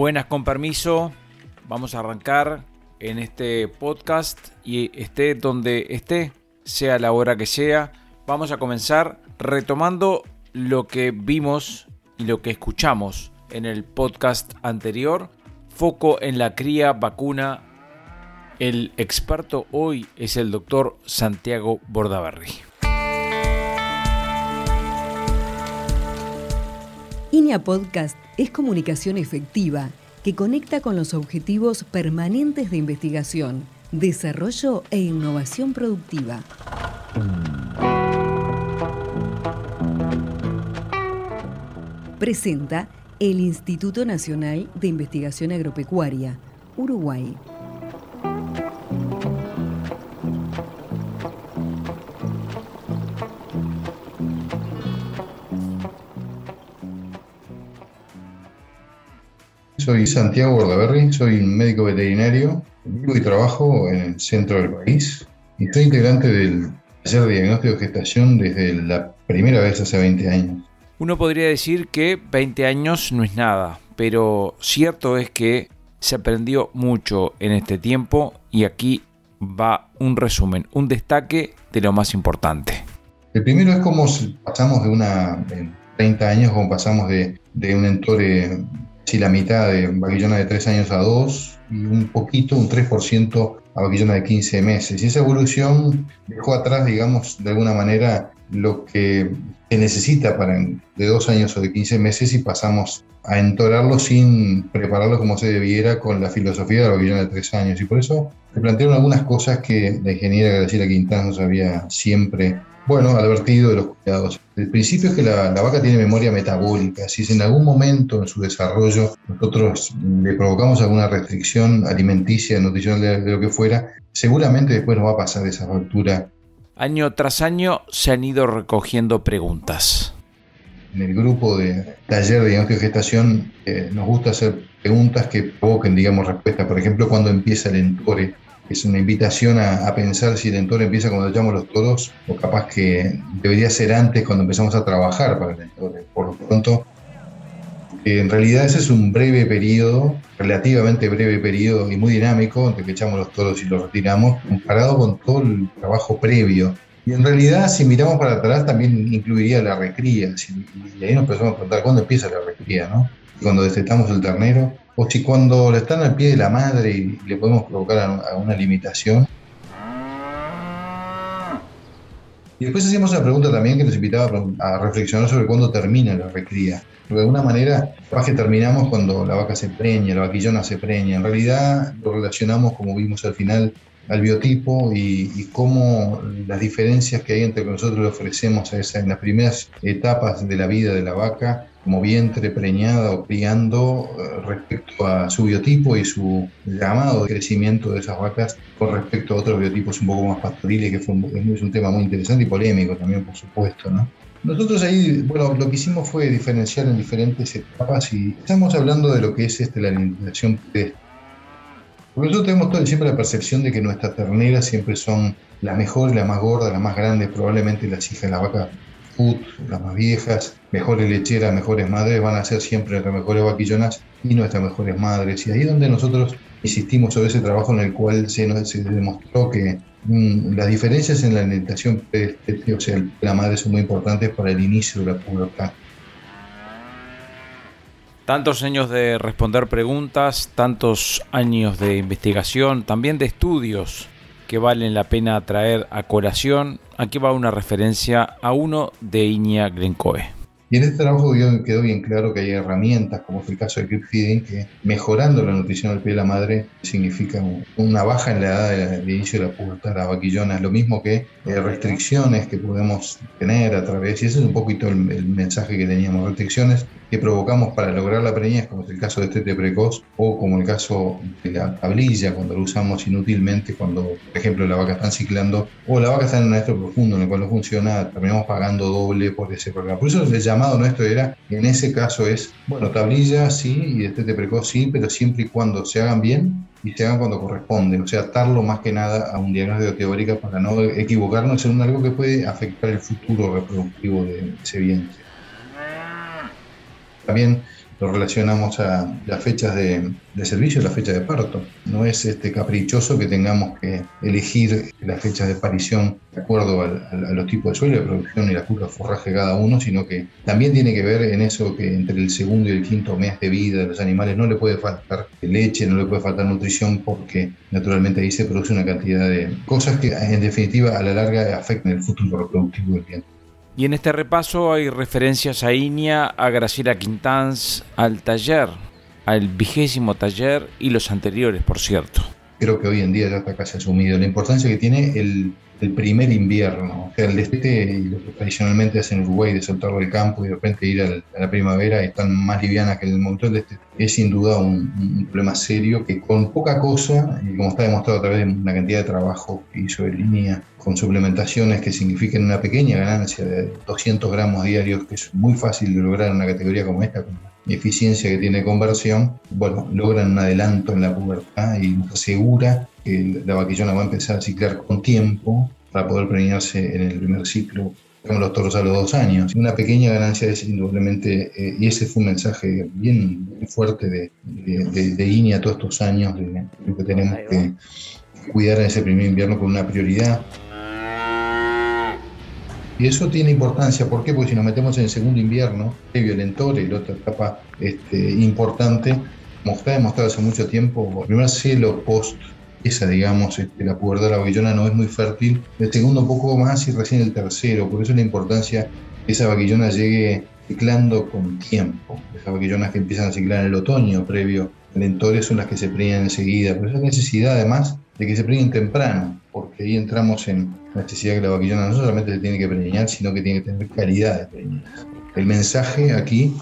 Buenas con permiso, vamos a arrancar en este podcast y esté donde esté, sea la hora que sea, vamos a comenzar retomando lo que vimos y lo que escuchamos en el podcast anterior, foco en la cría vacuna. El experto hoy es el doctor Santiago Bordaberry. Podcast es comunicación efectiva que conecta con los objetivos permanentes de investigación, desarrollo e innovación productiva. Presenta el Instituto Nacional de Investigación Agropecuaria, Uruguay. Soy Santiago Bordaberry, soy un médico veterinario, vivo y trabajo en el centro del país y soy integrante del taller de diagnóstico de gestación desde la primera vez hace 20 años. Uno podría decir que 20 años no es nada, pero cierto es que se aprendió mucho en este tiempo y aquí va un resumen, un destaque de lo más importante. El primero es cómo pasamos de una, en 30 años, cómo pasamos de, de un entore si la mitad de vaquillona de 3 años a 2 y un poquito, un 3% a vaquillona de 15 meses. Y esa evolución dejó atrás, digamos, de alguna manera lo que se necesita para de 2 años o de 15 meses y pasamos a entorarlo sin prepararlo como se debiera con la filosofía de la de 3 años. Y por eso se plantearon algunas cosas que la ingeniera Graciela Quintana nos había siempre bueno, advertido de los cuidados. El principio es que la, vaca tiene memoria metabólica. Si en algún momento en su desarrollo nosotros le provocamos alguna restricción alimenticia, nutricional, de, lo que fuera, seguramente después nos va a pasar esa factura. Año tras año se han ido recogiendo preguntas. En el grupo de taller de diagnóstico de gestación eh, nos gusta hacer preguntas que provoquen, digamos, respuestas. Por ejemplo, cuando empieza el entore es una invitación a, pensar si el entorno empieza cuando echamos los toros o capaz que debería ser antes cuando empezamos a trabajar para el entorno. Por lo pronto, en realidad ese es un breve periodo, relativamente breve periodo y muy dinámico entre que echamos los toros y los retiramos, comparado con todo el trabajo previo. Y en realidad, si miramos para atrás, también incluiría la recría. y ahí nos empezamos a preguntar cuándo empieza la recría, ¿no? cuando destetamos el ternero, o si cuando están al pie de la madre y le podemos provocar alguna limitación. Y después hacíamos una pregunta también que nos invitaba a reflexionar sobre cuándo termina la recría. de alguna manera, capaz que terminamos cuando la vaca se preña, la vaquillona se preña. En realidad lo relacionamos, como vimos al final, al biotipo y, cómo las diferencias que hay entre nosotros le ofrecemos a esa, en las primeras etapas de la vida de la vaca como vientre preñada o criando eh, respecto a su biotipo y su llamado de crecimiento de esas vacas con respecto a otros biotipos un poco más pastoriles, que fue un, es un tema muy interesante y polémico también, por supuesto, ¿no? Nosotros ahí, bueno, lo que hicimos fue diferenciar en diferentes etapas y estamos hablando de lo que es este, la alimentación pedestre. Porque nosotros tenemos todo, siempre la percepción de que nuestras terneras siempre son las mejores, las más gordas, las más grandes, probablemente las hijas de las vacas las más viejas, mejores lecheras, mejores madres, van a ser siempre nuestras mejores vaquillonas y nuestras mejores madres. Y ahí es donde nosotros insistimos sobre ese trabajo en el cual se, se demostró que mm, las diferencias en la alimentación o sea, la madre son muy importantes para el inicio de la pubertad. Tantos años de responder preguntas, tantos años de investigación, también de estudios que valen la pena traer a colación. Aquí va una referencia a uno de Iña Glencoe. Y en este trabajo quedó bien claro que hay herramientas, como es el caso de Keep Feeding, que mejorando la nutrición del pie de la madre significa una baja en la edad de, inicio de la pubertad, la vaquillona. Lo mismo que eh, restricciones que podemos tener a través, y ese es un poquito el, mensaje que teníamos, restricciones que provocamos para lograr la preñez, como es el caso de este precoz, o como el caso de la tablilla, cuando lo usamos inútilmente, cuando, por ejemplo, la vaca está ciclando, o la vaca está en un estado profundo en el cual no funciona, terminamos pagando doble por ese programa. Por eso el llamado nuestro era, en ese caso es, bueno, tablilla sí, y este precoz sí, pero siempre y cuando se hagan bien y se hagan cuando corresponde, o sea, atarlo más que nada a un diagnóstico teórico para no equivocarnos en algo que puede afectar el futuro reproductivo de ese vientre. También lo relacionamos a las fechas de, servicio y las fechas de parto. No es este caprichoso que tengamos que elegir las fechas de aparición de acuerdo a los tipos de suelo de producción y la curva de forraje de cada uno, sino que también tiene que ver en eso que entre el segundo y el quinto mes de vida de los animales no le puede faltar leche, no le puede faltar nutrición porque naturalmente ahí se produce una cantidad de cosas que en definitiva a la larga afectan el futuro reproductivo del bien. Y en este repaso hay referencias a Inia, a Graciela Quintanz, al taller, al vigésimo taller y los anteriores, por cierto. Creo que hoy en día ya está casi asumido la importancia que tiene el, primer invierno. O sea, el destete y lo que tradicionalmente hacen en Uruguay de soltarlo del campo y de repente ir a la primavera están más livianas que el montón de destete. Es sin duda un, problema serio que con poca cosa, y como está demostrado a través de una cantidad de trabajo que hizo en línea con suplementaciones que signifiquen una pequeña ganancia de 200 gramos diarios, que es muy fácil de lograr en una categoría como esta, la eficiencia que tiene conversión, bueno, logran un adelanto en la pubertad y nos asegura que la vaquillona va a empezar a ciclar con tiempo para poder preñarse en el primer ciclo como los toros a los dos años. Una pequeña ganancia es indudablemente, eh, y ese fue un mensaje bien, fuerte de, de, de, INE a todos estos años, de, que tenemos que cuidar en ese primer invierno con una prioridad. Y eso tiene importancia, ¿por qué? Porque si nos metemos en el segundo invierno, y la otra etapa este, importante, como está demostrado hace mucho tiempo, el primer celo post esa, digamos, este, la pubertad la vaquillona no es muy fértil, el segundo un poco más y recién el tercero, por eso la importancia que esa vaquillona llegue ciclando con tiempo. Esas vaquillonas que empiezan a ciclar en el otoño previo al son las que se preñan enseguida, pero esa necesidad además de que se preñen temprano, porque ahí entramos en la necesidad que la vaquillona no solamente se tiene que preñar, sino que tiene que tener calidad de preñar. El mensaje aquí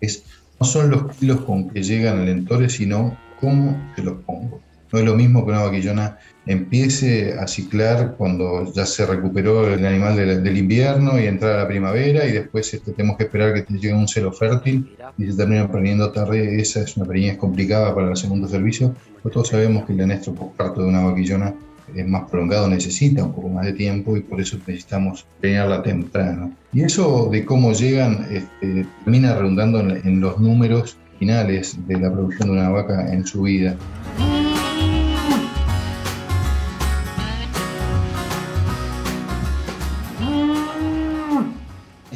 es, no son los kilos con que llegan al entore, sino cómo se los pongo. No es lo mismo que una vaquillona empiece a ciclar cuando ya se recuperó el animal del, invierno y entrar a la primavera y después este, tenemos que esperar que llegue un celo fértil y se termina perdiendo tarde. Esa es una preñez complicada para el segundo servicio. Pues todos sabemos que el anestro parto de una vaquillona es más prolongado, necesita un poco más de tiempo y por eso necesitamos preñarla temprano. Y eso de cómo llegan este, termina redundando en los números finales de la producción de una vaca en su vida.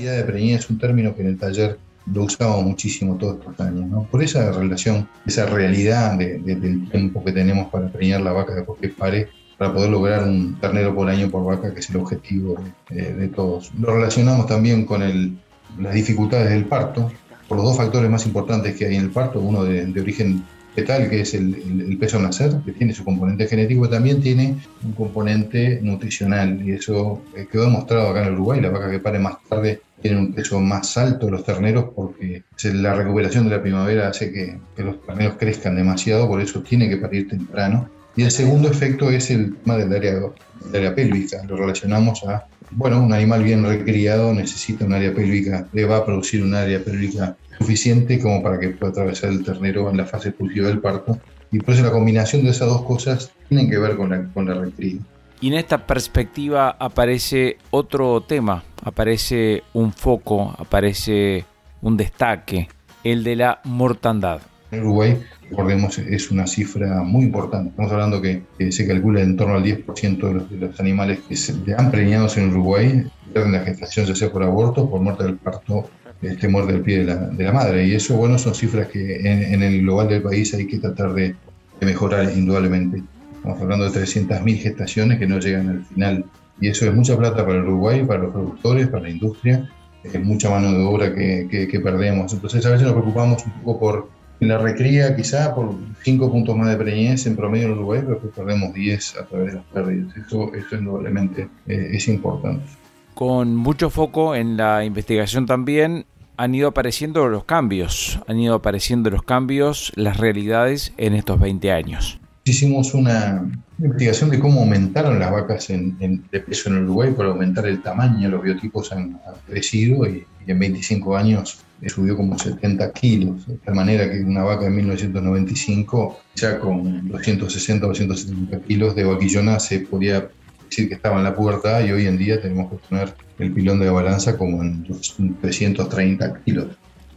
De preñez es un término que en el taller lo usamos muchísimo todos estos años. Por esa relación, esa realidad del tiempo que tenemos para preñar la vaca después que pare, para poder lograr un ternero por año por vaca, que es el objetivo de, todos. Lo relacionamos también con el, las dificultades del parto, por los dos factores más importantes que hay en el parto, uno de, origen fetal, que es el, peso nacer, que tiene su componente genético, también tiene un componente nutricional. Y eso eh, quedó demostrado acá en Uruguay. La vaca que pare más tarde tiene un peso más alto los terneros porque la recuperación de la primavera hace que, los terneros crezcan demasiado, por eso tiene que parir temprano. Y el segundo efecto es el tema del área, del área pélvica. Lo relacionamos a, bueno, un animal bien recriado necesita un área pélvica, le va a producir un área pélvica suficiente como para que pueda atravesar el ternero en la fase expulsiva del parto. Y por eso la combinación de esas dos cosas tienen que ver con la, con la recría. Y en esta perspectiva aparece otro tema, aparece un foco, aparece un destaque, el de la mortandad. En Uruguay, recordemos, es una cifra muy importante. Estamos hablando que, se calcula en torno al 10% de los, de los, animales que se han preñados en Uruguay pierden la gestación, ya sea por aborto, por muerte del parto este, muerde el pie de la, de la, madre. Y eso, bueno, son cifras que en, el global del país hay que tratar de, mejorar indudablemente. Estamos hablando de 300.000 gestaciones que no llegan al final. Y eso es mucha plata para Uruguay, para los productores, para la industria. Es mucha mano de obra que, que, perdemos. Entonces, a veces nos preocupamos un poco por la recría, quizá por 5 puntos más de preñez en promedio en Uruguay, pero que perdemos 10 a través de las pérdidas. Eso, eso indudablemente eh, es importante con mucho foco en la investigación también han ido apareciendo los cambios, han ido apareciendo los cambios, las realidades en estos 20 años. Hicimos una investigación de cómo aumentaron las vacas en, de peso en Uruguay por aumentar el tamaño, los biotipos han, crecido y, en 25 años subió como 70 kilos, de tal manera que una vaca en 1995 ya con 260 o 270 kilos de vaquillona se podía decir que estaba en la pubertad y hoy en día tenemos que poner el pilón de la balanza como en 330 kilos.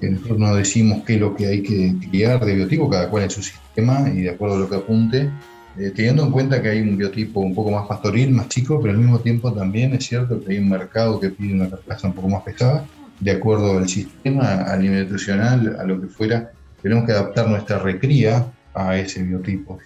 Nosotros no decimos qué es lo que hay que guiar de biotipo, cada cual en su sistema y de acuerdo a lo que apunte, eh, teniendo en cuenta que hay un biotipo un poco más pastoril, más chico, pero al mismo tiempo también es cierto que hay un mercado que pide una carcasa un poco más pesada, de acuerdo al sistema, a nivel nutricional, a lo que fuera, tenemos que adaptar nuestra recría a ese biotipo.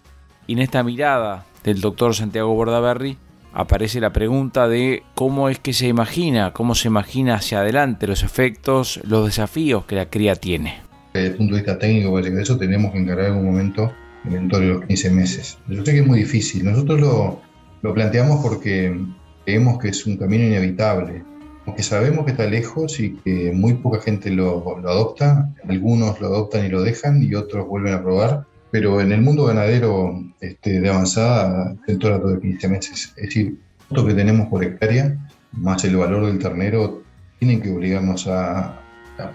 Y en esta mirada del doctor Santiago Bordaberry aparece la pregunta de cómo es que se imagina, cómo se imagina hacia adelante los efectos, los desafíos que la cría tiene. Desde el punto de vista técnico, parece que eso tenemos que encarar en momento dentro de los 15 meses. Yo sé que es muy difícil. Nosotros lo, lo planteamos porque creemos que es un camino inevitable, porque sabemos que está lejos y que muy poca gente lo, lo adopta, algunos lo adoptan y lo dejan y otros vuelven a probar pero en el mundo ganadero este, de avanzada, el toro de 15 meses. Es decir, lo que tenemos por hectárea, más el valor del ternero, tienen que obligarnos a,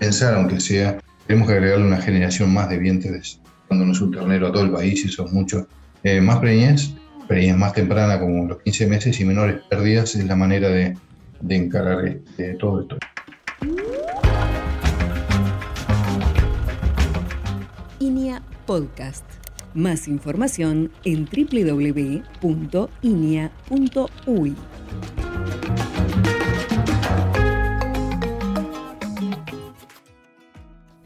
pensar, aunque sea, tenemos que agregarle una generación más de vientres, dándonos un ternero a todo el país, eso es mucho. Eh, más preñez, preñez más temprana, como los 15 meses, y menores pérdidas, es la manera de, de encarar este, todo esto. Podcast. Más información en www.inia.uy.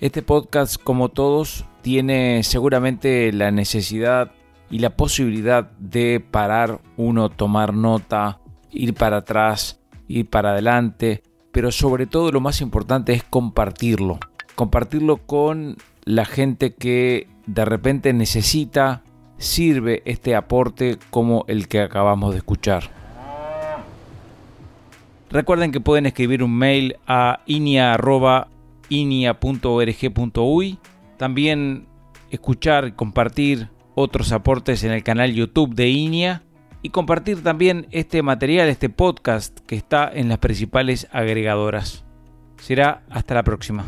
Este podcast, como todos, tiene seguramente la necesidad y la posibilidad de parar uno, tomar nota, ir para atrás, ir para adelante, pero sobre todo lo más importante es compartirlo. Compartirlo con la gente que de repente necesita, sirve este aporte como el que acabamos de escuchar. Recuerden que pueden escribir un mail a inia.org.uy. También escuchar y compartir otros aportes en el canal YouTube de INIA. Y compartir también este material, este podcast que está en las principales agregadoras. Será hasta la próxima.